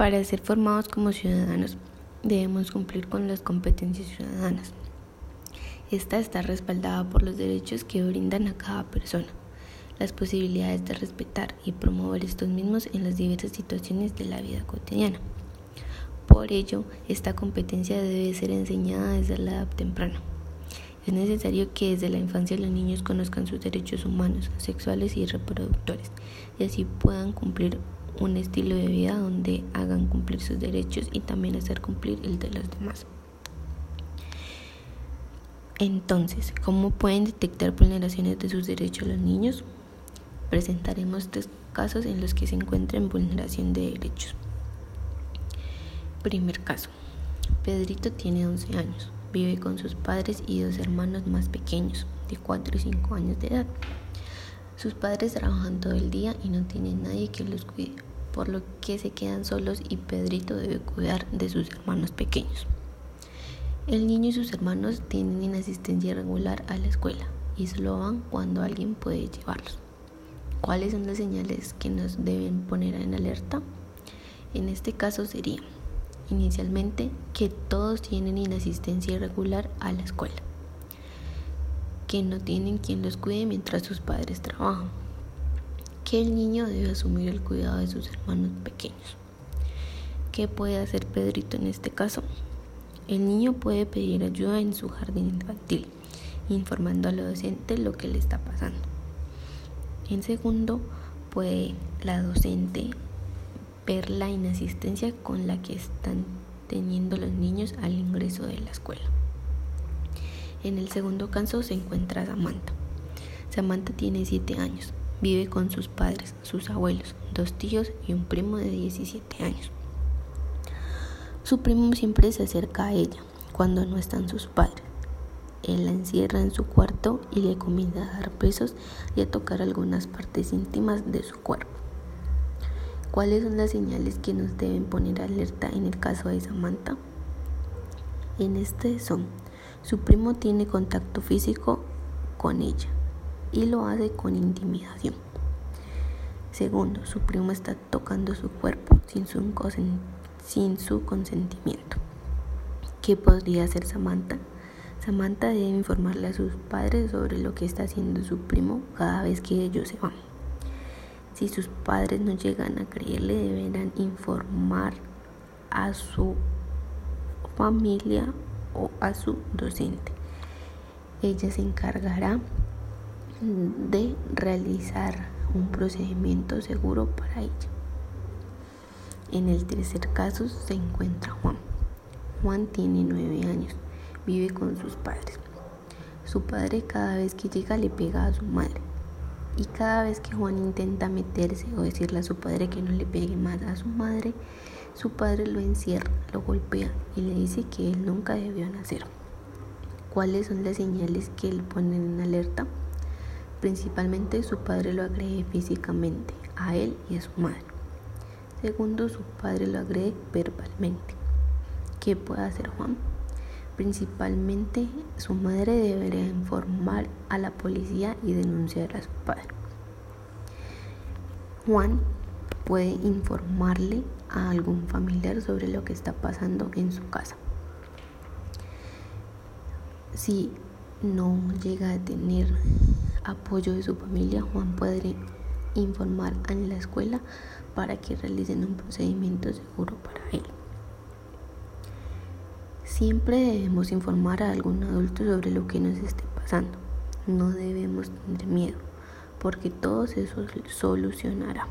Para ser formados como ciudadanos debemos cumplir con las competencias ciudadanas. Esta está respaldada por los derechos que brindan a cada persona, las posibilidades de respetar y promover estos mismos en las diversas situaciones de la vida cotidiana. Por ello, esta competencia debe ser enseñada desde la edad temprana. Es necesario que desde la infancia los niños conozcan sus derechos humanos, sexuales y reproductores, y así puedan cumplir un estilo de vida donde hagan cumplir sus derechos y también hacer cumplir el de los demás. Entonces, ¿cómo pueden detectar vulneraciones de sus derechos los niños? Presentaremos tres casos en los que se encuentra en vulneración de derechos. Primer caso. Pedrito tiene 11 años. Vive con sus padres y dos hermanos más pequeños, de 4 y 5 años de edad. Sus padres trabajan todo el día y no tienen nadie que los cuide, por lo que se quedan solos y Pedrito debe cuidar de sus hermanos pequeños. El niño y sus hermanos tienen inasistencia regular a la escuela y solo van cuando alguien puede llevarlos. ¿Cuáles son las señales que nos deben poner en alerta? En este caso sería, inicialmente, que todos tienen inasistencia irregular a la escuela, que no tienen quien los cuide mientras sus padres trabajan, que el niño debe asumir el cuidado de sus hermanos pequeños. ¿Qué puede hacer Pedrito en este caso? El niño puede pedir ayuda en su jardín infantil, informando a la docente lo que le está pasando. En segundo, puede la docente ver la inasistencia con la que están teniendo los niños al ingreso de la escuela. En el segundo caso se encuentra Samantha. Samantha tiene 7 años. Vive con sus padres, sus abuelos, dos tíos y un primo de 17 años. Su primo siempre se acerca a ella cuando no están sus padres. Él la encierra en su cuarto y le comienza a dar besos y a tocar algunas partes íntimas de su cuerpo. ¿Cuáles son las señales que nos deben poner alerta en el caso de Samantha? En este son, su primo tiene contacto físico con ella y lo hace con intimidación. Segundo, su primo está tocando su cuerpo sin su, consentimiento. ¿Qué podría hacer Samantha? Samantha debe informarle a sus padres sobre lo que está haciendo su primo cada vez que ellos se van. Si sus padres no llegan a creerle, deberán informar a su familia o a su docente. Ella se encargará de realizar un procedimiento seguro para ella. En el tercer caso se encuentra Juan. Juan tiene nueve años, vive con sus padres. Su padre cada vez que llega le pega a su madre. Y cada vez que Juan intenta meterse o decirle a su padre que no le pegue más a su madre, su padre lo encierra, lo golpea y le dice que él nunca debió nacer. ¿Cuáles son las señales que le ponen en alerta? Principalmente su padre lo agrede físicamente, a él y a su madre. Segundo, su padre lo agrede verbalmente. ¿Qué puede hacer Juan? Principalmente su madre debería informar a la policía y denunciar a su padre. Juan puede informarle a algún familiar sobre lo que está pasando en su casa. Si no llega a tener apoyo de su familia, Juan puede informar a la escuela para que realicen un procedimiento seguro para él. Siempre debemos informar a algún adulto sobre lo que nos esté pasando. No debemos tener miedo, porque todo se solucionará.